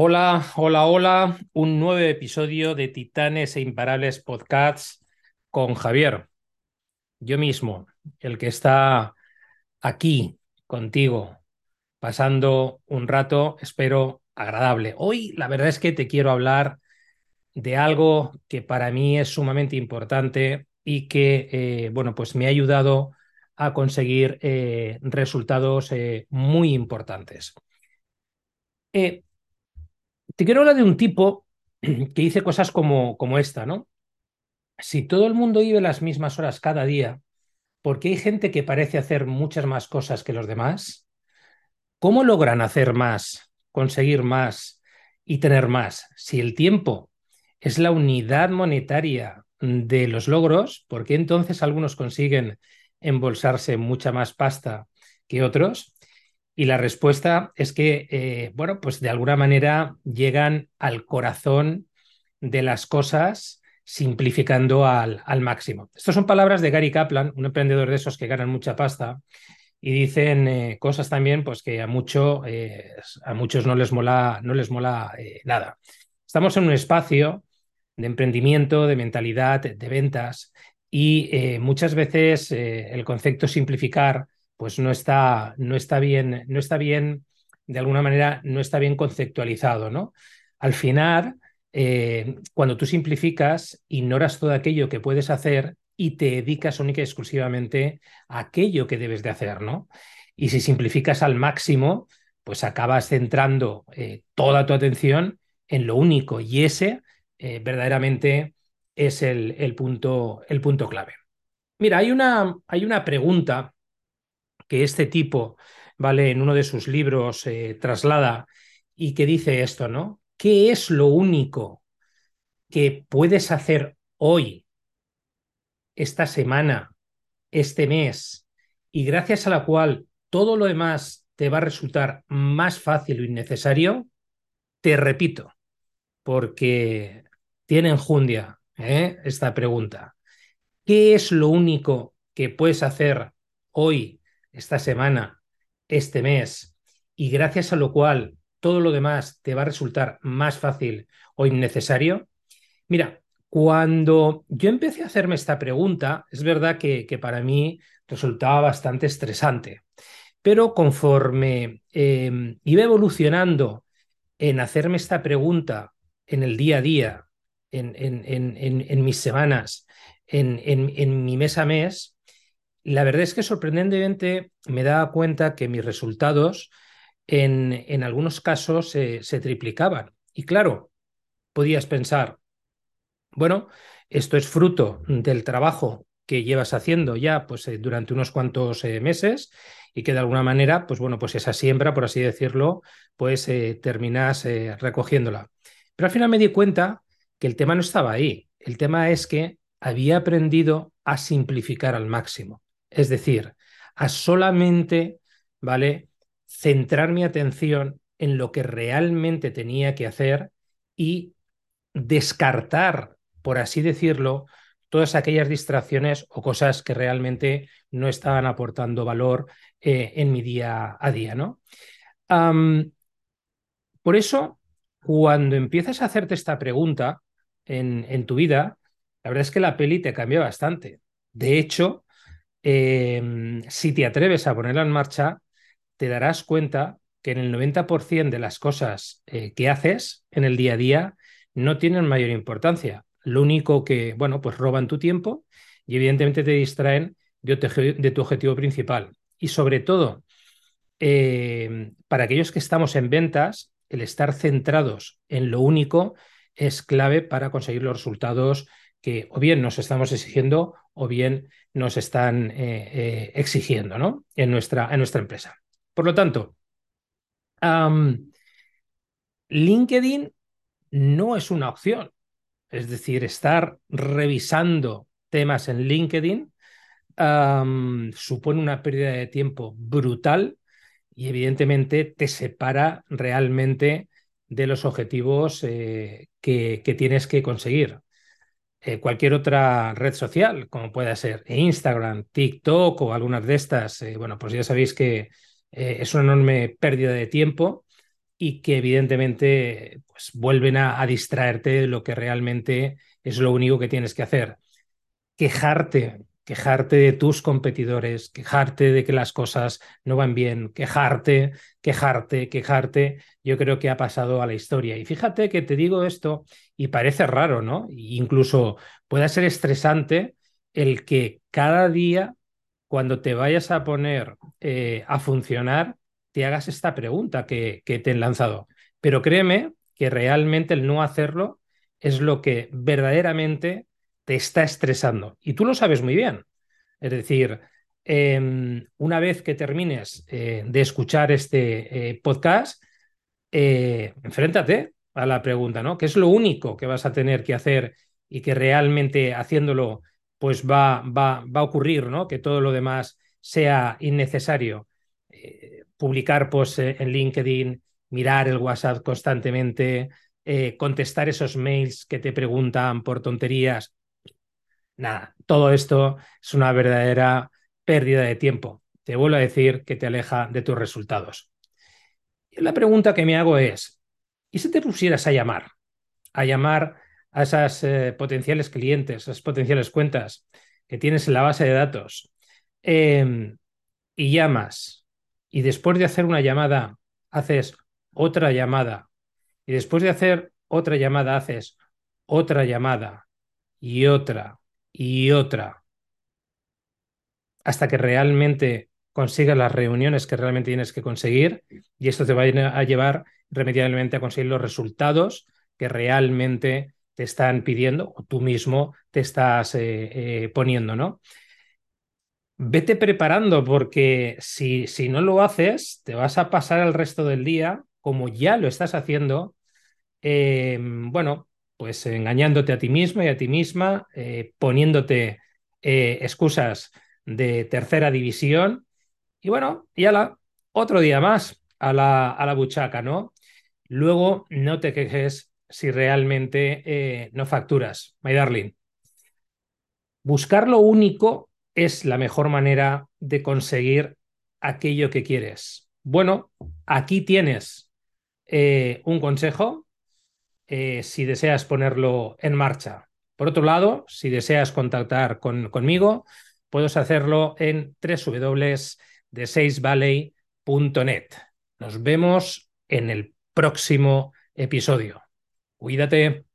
Hola, hola, hola. Un nuevo episodio de Titanes e Imparables Podcasts con Javier. Yo mismo, el que está aquí contigo, pasando un rato, espero, agradable. Hoy la verdad es que te quiero hablar de algo que para mí es sumamente importante y que, eh, bueno, pues me ha ayudado a conseguir eh, resultados eh, muy importantes. Eh, te quiero hablar de un tipo que dice cosas como, como esta, ¿no? Si todo el mundo vive las mismas horas cada día, porque hay gente que parece hacer muchas más cosas que los demás, ¿cómo logran hacer más, conseguir más y tener más si el tiempo es la unidad monetaria de los logros? ¿Por qué entonces algunos consiguen embolsarse mucha más pasta que otros? Y la respuesta es que, eh, bueno, pues de alguna manera llegan al corazón de las cosas simplificando al, al máximo. Estas son palabras de Gary Kaplan, un emprendedor de esos que ganan mucha pasta y dicen eh, cosas también pues que a, mucho, eh, a muchos no les mola, no les mola nada. Estamos en un espacio de emprendimiento, de mentalidad, de ventas y muchas veces el concepto simplificar pues no está, no está bien, no está bien, de alguna manera, no está bien conceptualizado, ¿no? Al final, eh, cuando tú simplificas, ignoras todo aquello que puedes hacer y te dedicas única y exclusivamente a aquello que debes de hacer, ¿no? Y si simplificas al máximo, pues acabas centrando eh, toda tu atención en lo único y ese eh, verdaderamente es el, el, punto, el punto clave. Mira, hay una, hay una pregunta que este tipo, ¿vale? En uno de sus libros eh, traslada y que dice esto, ¿no? ¿Qué es lo único que puedes hacer hoy, esta semana, este mes, y gracias a la cual todo lo demás te va a resultar más fácil o innecesario? Te repito, porque tiene enjundia ¿eh? esta pregunta. ¿Qué es lo único que puedes hacer hoy, esta semana, este mes, y gracias a lo cual todo lo demás te va a resultar más fácil o innecesario? Mira, cuando yo empecé a hacerme esta pregunta, es verdad que, para mí resultaba bastante estresante, pero conforme eh, iba evolucionando en hacerme esta pregunta en el día a día, en, en, en, en mis semanas, en mi mes a mes, la verdad es que sorprendentemente me da cuenta que mis resultados en, en algunos casos se triplicaban. Y claro, podías pensar, bueno, esto es fruto del trabajo que llevas haciendo ya pues, eh, durante unos cuantos eh, meses y que de alguna manera, pues bueno, pues esa siembra, por así decirlo, pues eh, terminas eh, recogiéndola. Pero al final me di cuenta que el tema no estaba ahí. El tema es que había aprendido a simplificar al máximo. Es decir, a solamente, ¿vale? Centrar mi atención en lo que realmente tenía que hacer y descartar, por así decirlo, todas aquellas distracciones o cosas que realmente no estaban aportando valor eh, en mi día a día, ¿no? Por eso, cuando empiezas a hacerte esta pregunta en, en, tu vida, la verdad es que la peli te cambia bastante. De hecho, eh, si te atreves a ponerla en marcha, te darás cuenta que en el 90% de las cosas eh, que haces en el día a día no tienen mayor importancia. Lo único que, bueno, pues roban tu tiempo y evidentemente te distraen de, tu objetivo principal. Y sobre todo, eh, para aquellos que estamos en ventas, el estar centrados en lo único es clave para conseguir los resultados que o bien nos estamos exigiendo o bien nos están eh, eh, exigiendo ¿no? en, nuestra, en nuestra empresa. Por lo tanto, LinkedIn no es una opción. Es decir, estar revisando temas en LinkedIn supone una pérdida de tiempo brutal y evidentemente te separa realmente de los objetivos eh, que, que, tienes que conseguir eh, cualquier otra red social, como pueda ser Instagram, TikTok o algunas de estas, eh, bueno, pues ya sabéis que eh, es una enorme pérdida de tiempo y que evidentemente pues, vuelven a, a distraerte de lo que realmente es lo único que tienes que hacer. Quejarte, quejarte de tus competidores, quejarte de que las cosas no van bien, quejarte, quejarte, quejarte, yo creo que ha pasado a la historia. Y fíjate que te digo esto y parece raro, ¿no? incluso puede ser estresante el que cada día, cuando te vayas a poner eh, a funcionar, te hagas esta pregunta que, te he lanzado. Pero créeme que realmente el no hacerlo es lo que verdaderamente te está estresando. Y tú lo sabes muy bien. Es decir, em, una vez que termines eh, de escuchar este eh, podcast, enfréntate a la pregunta, ¿no? ¿Qué es lo único que vas a tener que hacer y que realmente haciéndolo, pues va, va, va a ocurrir, ¿no? Que todo lo demás sea innecesario. publicar posts en LinkedIn, mirar el WhatsApp constantemente, contestar esos mails que te preguntan por tonterías, Nada, todo esto es una verdadera pérdida de tiempo. Te vuelvo a decir que te aleja de tus resultados. La pregunta que me hago es, ¿y si te pusieras a llamar? A llamar a esas eh, potenciales clientes, esas potenciales cuentas que tienes en la base de datos em, y llamas y después de hacer una llamada haces otra llamada y después de hacer otra llamada haces otra llamada y otra y otra hasta que realmente consigas las reuniones que realmente tienes que conseguir y esto te va a llevar remediablemente a conseguir los resultados que realmente te están pidiendo o tú mismo te estás eh, eh, poniendo, ¿no? Vete preparando porque si, si no lo haces, te vas a pasar el resto del día, como ya lo estás haciendo, eh, bueno, pues engañándote a ti mismo y a ti misma, eh, poniéndote excusas de tercera división. Y bueno, ya la otro día más a la, a la buchaca, ¿no? Luego no te quejes si realmente eh, no facturas, my darling. Buscar lo único es la mejor manera de conseguir aquello que quieres. Bueno, aquí tienes un consejo eh, si deseas ponerlo en marcha. Por otro lado, si deseas contactar conmigo, puedes hacerlo en www.de6valley.net. Nos vemos en el próximo episodio. Cuídate.